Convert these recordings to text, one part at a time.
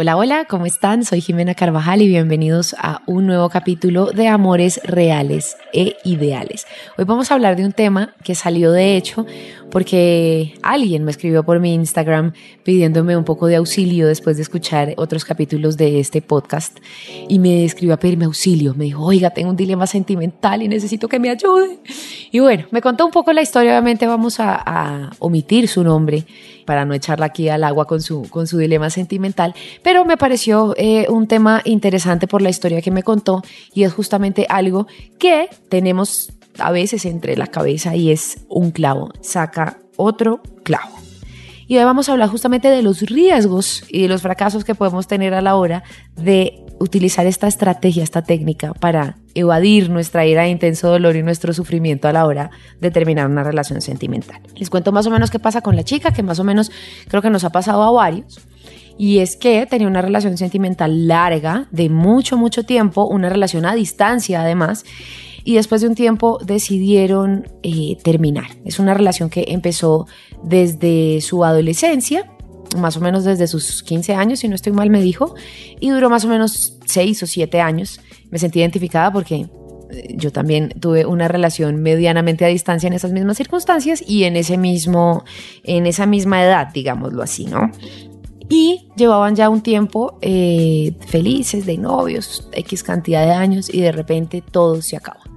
Hola, hola, ¿cómo están? Soy Jimena Carvajal y bienvenidos a un nuevo capítulo de Amores Reales e Ideales. Hoy vamos a hablar de un tema que salió de hecho porque alguien me escribió por mi Instagram pidiéndome un poco de auxilio después de escuchar otros capítulos de este podcast y me escribió a pedirme auxilio. Me dijo, oiga, tengo un dilema sentimental y necesito que me ayude. Y bueno, me contó un poco la historia, obviamente vamos a, omitir su nombre para no echarla aquí al agua con su, con su dilema sentimental, pero me pareció eh, un tema interesante por la historia que me contó y es justamente algo que tenemos a veces entre la cabeza y es un clavo, saca otro clavo. Y hoy vamos a hablar justamente de los riesgos y de los fracasos que podemos tener a la hora de utilizar esta estrategia, esta técnica para evadir nuestra ira intenso dolor y nuestro sufrimiento a la hora de terminar una relación sentimental. Les cuento más o menos qué pasa con la chica, que más o menos creo que nos ha pasado a varios. Y es que tenía una relación sentimental larga, de mucho, mucho tiempo, una relación a distancia además, y después de un tiempo decidieron eh, terminar. Es una relación que empezó desde su adolescencia, más o menos desde sus 15 años, si no estoy mal, me dijo, y duró más o menos 6 o 7 años. Me sentí identificada porque eh, yo también tuve una relación medianamente a distancia en esas mismas circunstancias y en ese mismo, en esa misma edad, digámoslo así, ¿no? Y llevaban ya un tiempo eh, felices, de novios, X cantidad de años, y de repente todo se acaba.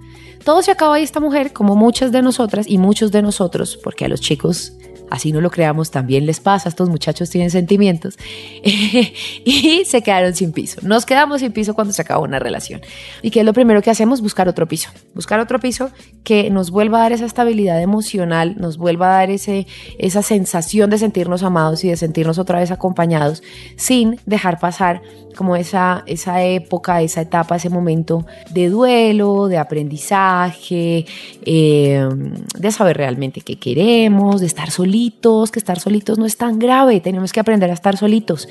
Todo se acaba y esta mujer, como muchas de nosotras y muchos de nosotros, porque a los chicos así no lo creamos, también les pasa, estos muchachos tienen sentimientos, y se quedaron sin piso. Nos quedamos sin piso cuando se acaba una relación. ¿Y qué es lo primero que hacemos? Buscar otro piso. Buscar otro piso que nos vuelva a dar esa estabilidad emocional, nos vuelva a dar ese, esa sensación de sentirnos amados y de sentirnos otra vez acompañados, sin dejar pasar como esa, esa época, esa etapa, ese momento de duelo, de aprendizaje, eh, de saber realmente qué queremos, de estar solitos que estar solitos no es tan grave, tenemos que aprender a estar solitos.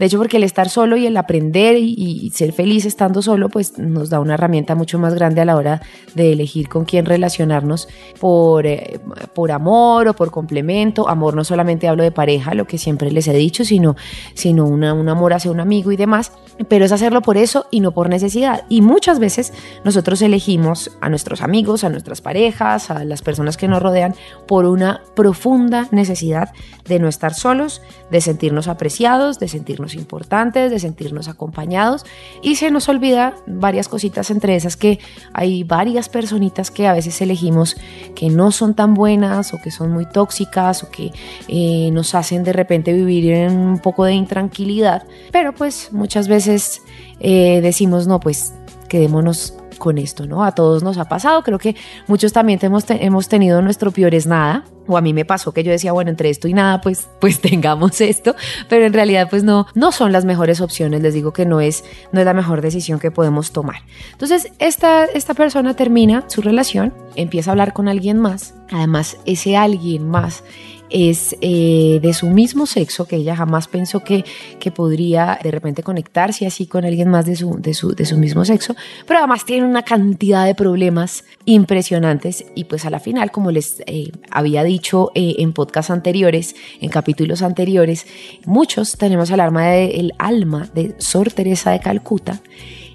De hecho, porque el estar solo y el aprender y, ser feliz estando solo, pues nos da una herramienta mucho más grande a la hora de elegir con quién relacionarnos por, eh, por amor o por complemento. Amor no solamente hablo de pareja, lo que siempre les he dicho, sino, sino un amor hacia un amigo y demás, pero es hacerlo por eso y no por necesidad. Y muchas veces nosotros elegimos a nuestros amigos, a nuestras parejas, a las personas que nos rodean por una profunda necesidad de no estar solos, de sentirnos apreciados, de sentirnos importantes, de sentirnos acompañados y se nos olvida varias cositas entre esas que hay varias personitas que a veces elegimos que no son tan buenas o que son muy tóxicas o que eh, nos hacen de repente vivir en un poco de intranquilidad, pero pues muchas veces eh, decimos no, pues quedémonos con esto, ¿no? A todos nos ha pasado, creo que muchos también hemos, hemos tenido nuestro peor es nada, o a mí me pasó que yo decía, bueno, entre esto y nada, pues, pues tengamos esto, pero en realidad pues no, no son las mejores opciones, les digo que no es, no es la mejor decisión que podemos tomar. Entonces, esta, esta persona termina su relación, empieza a hablar con alguien más, además ese alguien más es eh, de su mismo sexo, que ella jamás pensó que, que podría de repente conectarse así con alguien más de su, de, su, de su mismo sexo, pero además tiene una cantidad de problemas impresionantes y pues a la final, como les eh, había dicho eh, en podcasts anteriores, en capítulos anteriores, muchos tenemos el alma del alma de Sor Teresa de Calcuta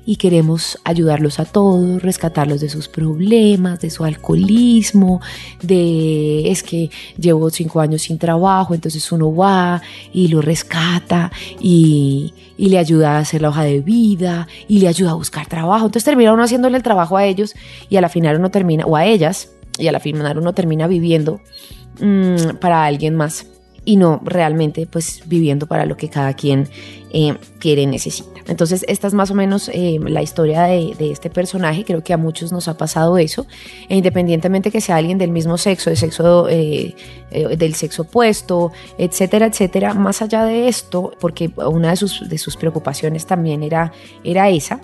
y queremos ayudarlos a todos, rescatarlos de sus problemas, de su alcoholismo, de es que llevo cinco años sin trabajo, entonces uno va y lo rescata y, y le ayuda a hacer la hoja de vida y le ayuda a buscar trabajo. Entonces termina uno haciéndole el trabajo a ellos y a la final uno termina, o a ellas, y a la final uno termina viviendo mmm, para alguien más y no realmente pues viviendo para lo que cada quien eh, quiere y necesita. Entonces esta es más o menos eh, la historia de, este personaje, creo que a muchos nos ha pasado eso, e independientemente que sea alguien del mismo sexo, de sexo eh, del sexo opuesto, etcétera, etcétera, más allá de esto, porque una de sus, de sus preocupaciones también era, era esa.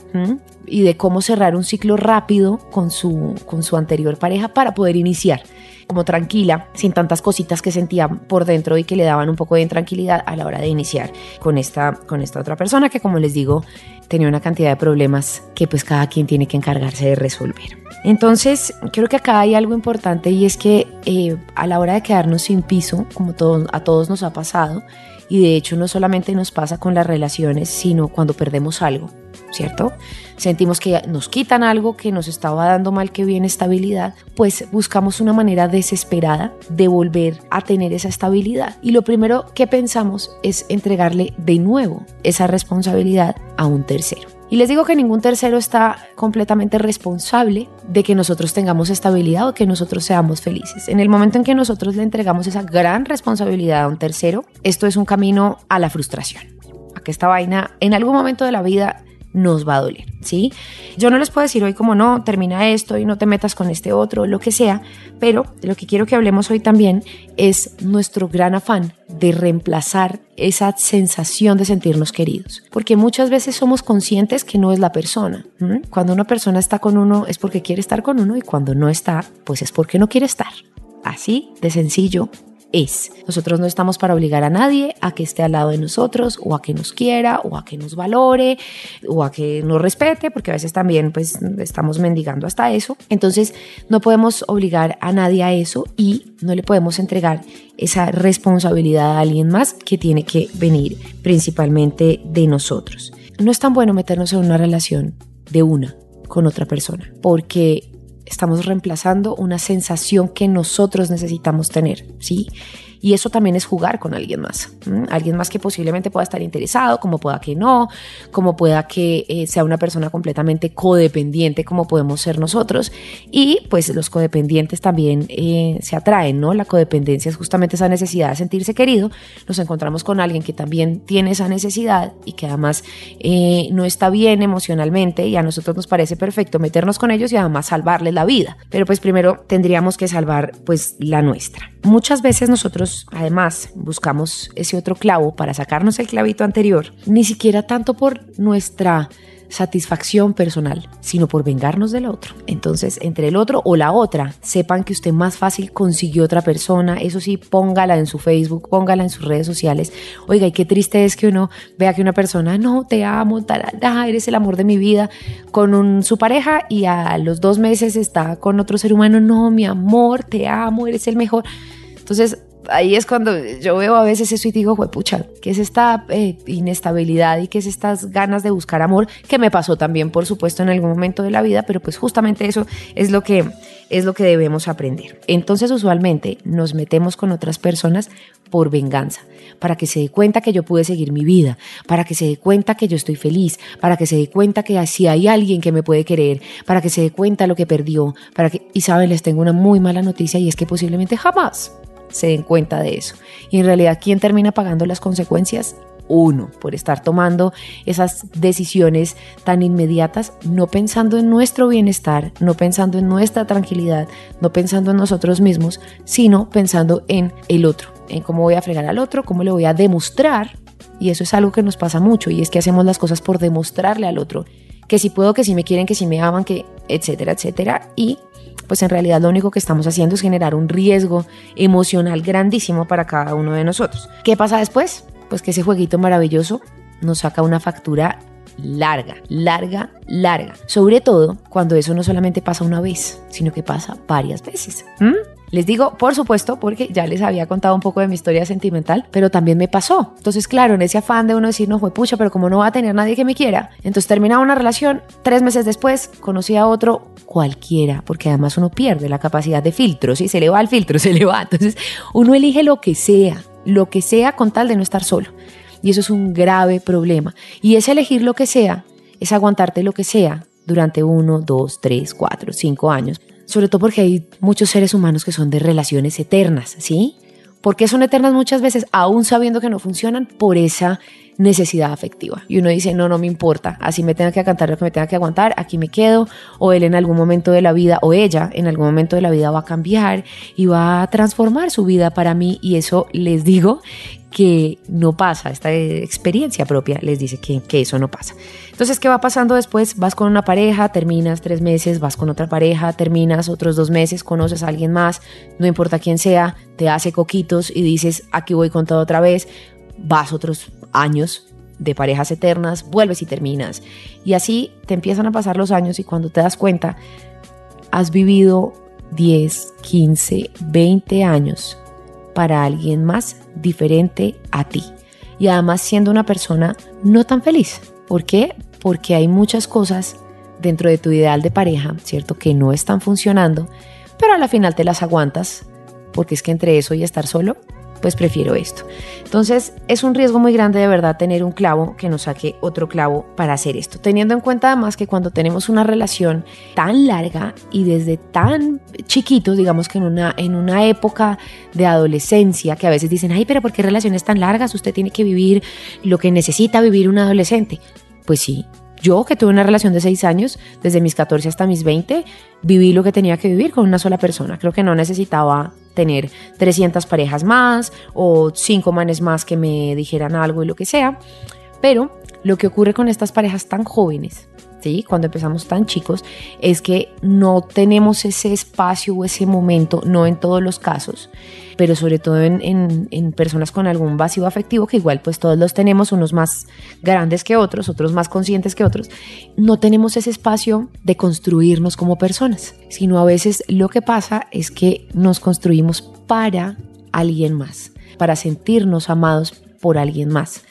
Y de cómo cerrar un ciclo rápido con su, con su anterior pareja para poder iniciar como tranquila, sin tantas cositas que sentía por dentro y que le daban un poco de intranquilidad a la hora de iniciar con esta, con esta otra persona que como les digo tenía una cantidad de problemas que pues cada quien tiene que encargarse de resolver. Entonces creo que acá hay algo importante y es que eh, a la hora de quedarnos sin piso, como a todos nos ha pasado, y de hecho no solamente nos pasa con las relaciones, sino cuando perdemos algo, ¿cierto? Sentimos que nos quitan algo que nos estaba dando mal que bien estabilidad, pues buscamos una manera desesperada de volver a tener esa estabilidad. Y lo primero que pensamos es entregarle de nuevo esa responsabilidad a un tercero. Y les digo que ningún tercero está completamente responsable de que nosotros tengamos estabilidad o que nosotros seamos felices. En el momento en que nosotros le entregamos esa gran responsabilidad a un tercero, esto es un camino a la frustración. A que esta vaina en algún momento de la vida nos va a doler, ¿sí? Yo no les puedo decir hoy como no, termina esto y no te metas con este otro, lo que sea, pero lo que quiero que hablemos hoy también es nuestro gran afán de reemplazar esa sensación de sentirnos queridos, porque muchas veces somos conscientes que no es la persona. Cuando una persona está con uno es porque quiere estar con uno y cuando no está, pues es porque no quiere estar. Así de sencillo es. Nosotros no estamos para obligar a nadie a que esté al lado de nosotros o a que nos quiera o a que nos valore o a que nos respete, porque a veces también pues estamos mendigando hasta eso. Entonces no podemos obligar a nadie a eso y no le podemos entregar esa responsabilidad a alguien más que tiene que venir principalmente de nosotros. No es tan bueno meternos en una relación de una con otra persona, porque estamos reemplazando una sensación que nosotros necesitamos tener, ¿sí? Y eso también es jugar con alguien más. Alguien más que posiblemente pueda estar interesado, como pueda que no, como pueda que eh, sea una persona completamente codependiente, como podemos ser nosotros. Y pues los codependientes también eh, se atraen, ¿no? La codependencia es justamente esa necesidad de sentirse querido. Nos encontramos con alguien que también tiene esa necesidad y que además eh, no está bien emocionalmente y a nosotros nos parece perfecto meternos con ellos y además salvarles la vida. Pero pues primero tendríamos que salvar pues la nuestra. Muchas veces además buscamos ese otro clavo para sacarnos el clavito anterior, ni siquiera tanto por nuestra satisfacción personal, sino por vengarnos del otro. Entonces, entre el otro o la otra, sepan que usted más fácil consiguió otra persona, eso sí, póngala en su Facebook, póngala en sus redes sociales. Oiga, y qué triste es que uno vea que una persona, no, te amo, tarada, eres el amor de mi vida, con su pareja y a los dos meses está con otro ser humano, no, mi amor, te amo, eres el mejor. Entonces, ahí es cuando yo veo a veces eso y digo, pucha, ¿qué es esta eh, inestabilidad y qué es estas ganas de buscar amor? Que me pasó también, por supuesto, en algún momento de la vida, pero pues justamente eso es lo que, es lo que debemos aprender. Entonces, usualmente nos metemos con otras personas por venganza, para que se dé cuenta que yo pude seguir mi vida, para que se dé cuenta que yo estoy feliz, para que se dé cuenta que así hay alguien que me puede querer, para que se dé cuenta lo que perdió, para que, y saben, les tengo una muy mala noticia y es que posiblemente jamás se den cuenta de eso. Y en realidad, ¿quién termina pagando las consecuencias? Uno, por estar tomando esas decisiones tan inmediatas, no pensando en nuestro bienestar, no pensando en nuestra tranquilidad, no pensando en nosotros mismos, sino pensando en el otro, en cómo voy a fregar al otro, cómo le voy a demostrar. Y eso es algo que nos pasa mucho, y es que hacemos las cosas por demostrarle al otro que si puedo, que si me quieren, que si me aman, que etcétera, etcétera. Y pues en realidad lo único que estamos haciendo es generar un riesgo emocional grandísimo para cada uno de nosotros. ¿Qué pasa después? Pues que ese jueguito maravilloso nos saca una factura larga, larga, larga. Sobre todo cuando eso no solamente pasa una vez, sino que pasa varias veces. ¿Mm? Les digo, por supuesto, porque ya les había contado un poco de mi historia sentimental, pero también me pasó. Entonces, claro, en ese afán de uno decir, no fue pucha, pero como no va a tener nadie que me quiera, entonces terminaba una relación, tres meses después conocí a otro cualquiera, porque además uno pierde la capacidad de filtro, si se le va el filtro, se le va. Entonces, uno elige lo que sea, lo que sea con tal de no estar solo. Y eso es un grave problema. Y es elegir lo que sea, es aguantarte lo que sea durante uno, dos, tres, cuatro, cinco años sobre todo porque hay muchos seres humanos que son de relaciones eternas, ¿sí? ¿Por qué son eternas muchas veces, aún sabiendo que no funcionan? Por esa necesidad afectiva. Y uno dice, no, no me importa, así me tenga que aguantar lo que me tenga que aguantar, aquí me quedo, o él en algún momento de la vida, o ella en algún momento de la vida va a cambiar y va a transformar su vida para mí, y eso les digo que no pasa, esta experiencia propia les dice que, que, eso no pasa. Entonces, ¿qué va pasando después? Vas con una pareja, terminas tres meses, vas con otra pareja, terminas otros dos meses, conoces a alguien más, no importa quién sea, te hace coquitos y dices, aquí voy con todo otra vez, vas otros años de parejas eternas, vuelves y terminas. Y así te empiezan a pasar los años y cuando te das cuenta, has vivido 10, 15, 20 años para alguien más diferente a ti. Y además siendo una persona no tan feliz. ¿Por qué? Porque hay muchas cosas dentro de tu ideal de pareja, ¿cierto? Que no están funcionando, pero a la final te las aguantas, porque es que entre eso y estar solo pues prefiero esto. Entonces es un riesgo muy grande de verdad tener un clavo que nos saque otro clavo para hacer esto, teniendo en cuenta además que cuando tenemos una relación tan larga y desde tan chiquitos, digamos que en una, en una época de adolescencia, que a veces dicen, ay, pero ¿por qué relaciones tan largas? Usted tiene que vivir lo que necesita vivir un adolescente. Pues sí, yo que tuve una relación de seis años, desde mis 14 hasta mis 20, viví lo que tenía que vivir con una sola persona. Creo que no necesitaba tener 300 parejas más o cinco manes más que me dijeran algo y lo que sea. Pero lo que ocurre con estas parejas tan jóvenes, ¿sí? cuando empezamos tan chicos, es que no tenemos ese espacio o ese momento, no en todos los casos, pero sobre todo en, en, personas con algún vacío afectivo, que igual pues todos los tenemos, unos más grandes que otros, otros más conscientes que otros, no tenemos ese espacio de construirnos como personas, sino a veces lo que pasa es que nos construimos para alguien más, para sentirnos amados por alguien más.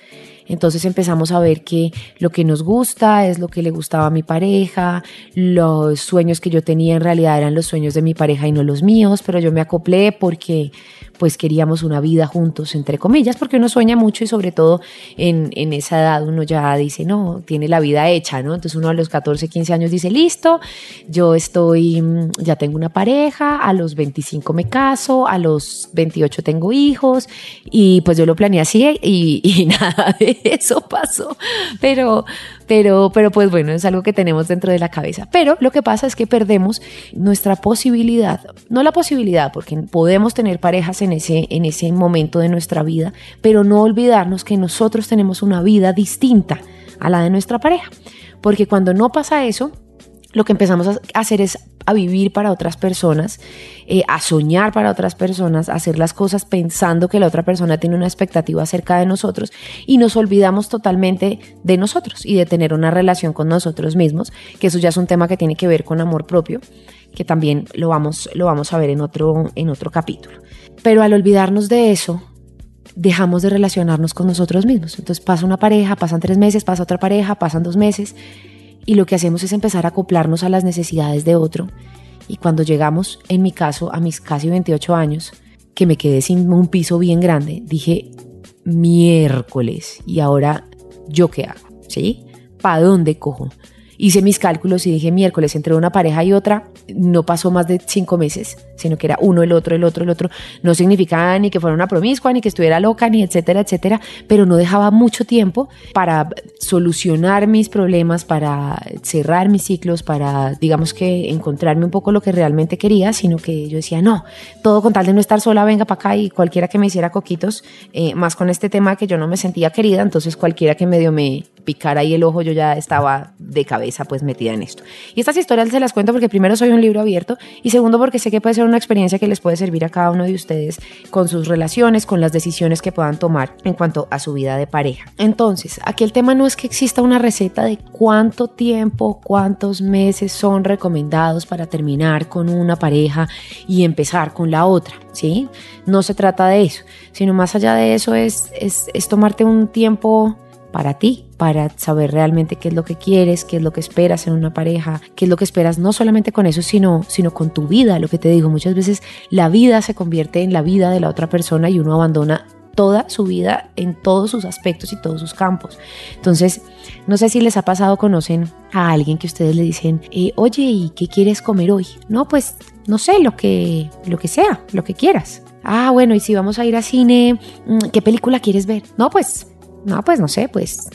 Entonces empezamos a ver que lo que nos gusta es lo que le gustaba a mi pareja, los sueños que yo tenía en realidad eran los sueños de mi pareja y no los míos, pero yo me acoplé porque pues queríamos una vida juntos, entre comillas, porque uno sueña mucho y sobre todo en, en, esa edad uno ya dice, no, tiene la vida hecha, ¿no? Entonces uno a los 14, 15 años dice, listo, yo estoy, mm, ya tengo una pareja, a los 25 me caso, a los 28 tengo hijos y pues yo lo planeé así y, y nada de eso pasó, pero, pero, pero pues bueno, es algo que tenemos dentro de la cabeza. Pero lo que pasa es que perdemos nuestra posibilidad, no la posibilidad, porque podemos tener parejas en ese, en ese momento de nuestra vida, pero no olvidarnos que nosotros tenemos una vida distinta a la de nuestra pareja. Porque cuando no pasa eso, lo que empezamos a hacer es a vivir para otras personas, eh, a soñar para otras personas, a hacer las cosas pensando que la otra persona tiene una expectativa acerca de nosotros y nos olvidamos totalmente de nosotros y de tener una relación con nosotros mismos, que eso ya es un tema que tiene que ver con amor propio, que también lo vamos, lo vamos a ver en otro, en otro capítulo. Pero al olvidarnos de eso, dejamos de relacionarnos con nosotros mismos. Entonces pasa una pareja, pasan tres meses, pasa otra pareja, pasan dos meses y lo que hacemos es empezar a acoplarnos a las necesidades de otro. Y cuando llegamos, en mi caso, a mis casi 28 años, que me quedé sin un piso bien grande, dije, miércoles, ¿y ahora yo qué hago? ¿Sí? ¿Para dónde cojo? Hice mis cálculos y dije miércoles entre una pareja y otra, no pasó más de cinco meses, sino que era uno, el otro, el otro, el otro. No significaba ni que fuera una promiscua, ni que estuviera loca, ni etcétera, etcétera, pero no dejaba mucho tiempo para solucionar mis problemas, para cerrar mis ciclos, para, digamos que, encontrarme un poco lo que realmente quería, sino que yo decía, no, todo con tal de no estar sola, venga para acá y cualquiera que me hiciera coquitos, eh, más con este tema que yo no me sentía querida, entonces cualquiera que medio me picara ahí el ojo, yo ya estaba de cabeza pues metida en esto. Y estas historias se las cuento porque primero soy un libro abierto y segundo porque sé que puede ser una experiencia que les puede servir a cada uno de ustedes con sus relaciones, con las decisiones que puedan tomar en cuanto a su vida de pareja. Entonces, aquí el tema no es que exista una receta de cuánto tiempo, cuántos meses son recomendados para terminar con una pareja y empezar con la otra, ¿sí? No se trata de eso, sino más allá de eso es, es, es tomarte un tiempo para ti, para saber realmente qué es lo que quieres, qué es lo que esperas en una pareja, qué es lo que esperas no solamente con eso, sino, sino con tu vida. Lo que te digo, muchas veces la vida se convierte en la vida de la otra persona y uno abandona toda su vida, en todos sus aspectos y todos sus campos. Entonces, no sé si les ha pasado, conocen a alguien que ustedes le dicen, eh, oye, ¿y qué quieres comer hoy? No, pues no sé, lo que, lo que sea, lo que quieras. Ah, bueno, y si vamos a ir a cine, mm, ¿qué película quieres ver? No, pues, no, pues no sé, pues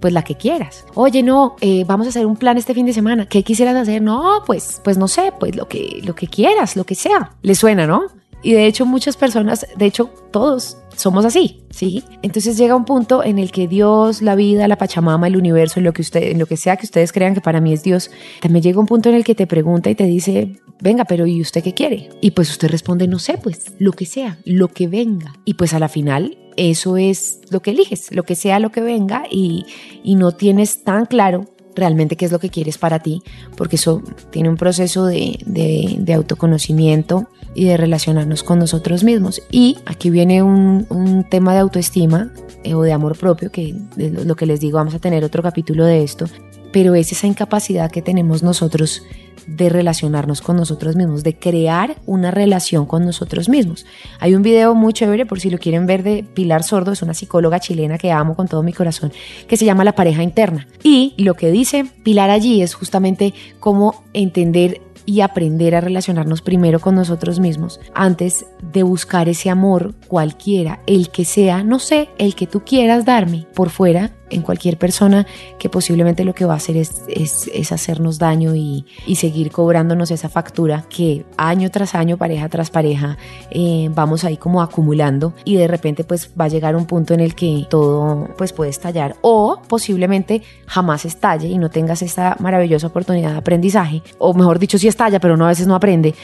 pues la que quieras. Oye, no, eh, vamos a hacer un plan este fin de semana. ¿Qué quisieras hacer? No, pues, pues no sé, pues lo que, lo que quieras, lo que sea. Le suena, ¿no? Y de hecho muchas personas, de hecho todos somos así, ¿sí? Entonces llega un punto en el que Dios, la vida, la Pachamama, el universo, lo que usted, lo que sea que ustedes crean que para mí es Dios, también llega un punto en el que te pregunta y te dice, venga, pero ¿y usted qué quiere? Y pues usted responde, no sé, pues lo que sea, lo que venga. Y pues a la final eso es lo que eliges, lo que sea lo que venga y, y no tienes tan claro realmente qué es lo que quieres para ti, porque eso tiene un proceso de, de, autoconocimiento y de relacionarnos con nosotros mismos. Y aquí viene un, un tema de autoestima eh, o de amor propio, que es lo que les digo, vamos a tener otro capítulo de esto, pero es esa incapacidad que tenemos nosotros de relacionarnos con nosotros mismos, de crear una relación con nosotros mismos. Hay un video muy chévere, por si lo quieren ver, de Pilar Sordo, es una psicóloga chilena que amo con todo mi corazón, que se llama La pareja interna. Y lo que dice Pilar allí es justamente cómo entender y aprender a relacionarnos primero con nosotros mismos antes de buscar ese amor cualquiera, el que sea, no sé, el que tú quieras darme por fuera en cualquier persona que posiblemente lo que va a hacer es, es, es hacernos daño y, y, seguir cobrándonos esa factura que año tras año, pareja tras pareja, eh, vamos ahí como acumulando y de repente pues va a llegar un punto en el que todo pues puede estallar o posiblemente jamás estalle y no tengas esta maravillosa oportunidad de aprendizaje o mejor dicho sí estalla pero no a veces no aprende.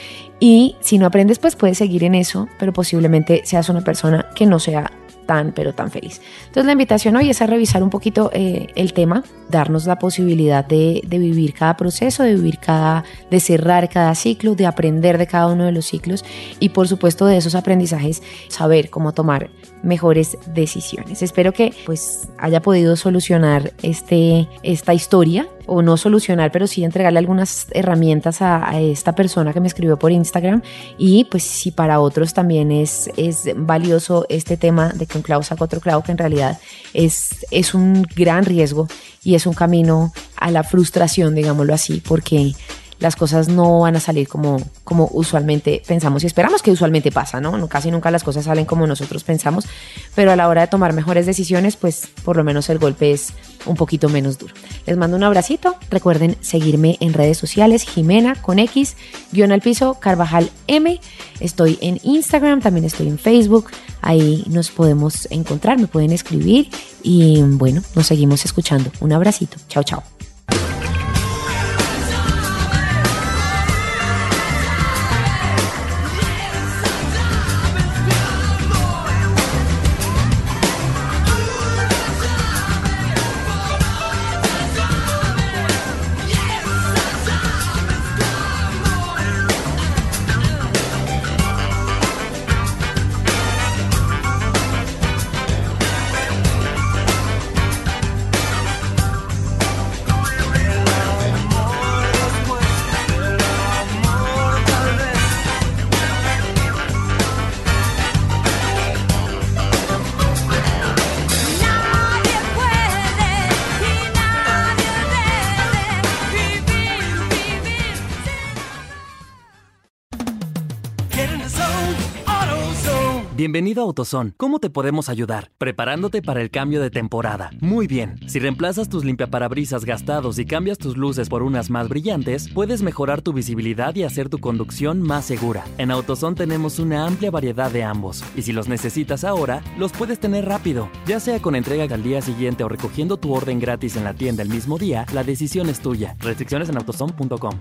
Y si no aprendes pues puedes seguir en eso pero posiblemente seas una persona que no sea tan, pero tan feliz. Entonces la invitación hoy es a revisar un poquito eh, el tema, darnos la posibilidad de, de, vivir cada proceso, de vivir cada, de cerrar cada ciclo, de aprender de cada uno de los ciclos y por supuesto de esos aprendizajes saber cómo tomar mejores decisiones. Espero que pues haya podido solucionar este, esta historia o no solucionar, pero sí entregarle algunas herramientas a, a, esta persona que me escribió por Instagram y pues si para otros también es, es valioso este tema de que un clavo saca otro clavo, que en realidad es, es un gran riesgo y es un camino a la frustración, digámoslo así, porque las cosas no van a salir como, como usualmente pensamos y esperamos que usualmente pasa, ¿no? Casi nunca las cosas salen como nosotros pensamos, pero a la hora de tomar mejores decisiones, pues por lo menos el golpe es un poquito menos duro. Les mando un abracito, recuerden seguirme en redes sociales, Jimena con X, guion al piso, Carvajal M, estoy en Instagram, también estoy en Facebook, ahí nos podemos encontrar, me pueden escribir y bueno, nos seguimos escuchando. Un abracito, chao, chao. Bienvenido a AutoZone. ¿Cómo te podemos ayudar? Preparándote para el cambio de temporada. Muy bien. Si reemplazas tus limpiaparabrisas gastados y cambias tus luces por unas más brillantes, puedes mejorar tu visibilidad y hacer tu conducción más segura. En AutoZone tenemos una amplia variedad de ambos. Y si los necesitas ahora, los puedes tener rápido. Ya sea con entrega al día siguiente o recogiendo tu orden gratis en la tienda el mismo día, la decisión es tuya. Restricciones en AutoZone.com.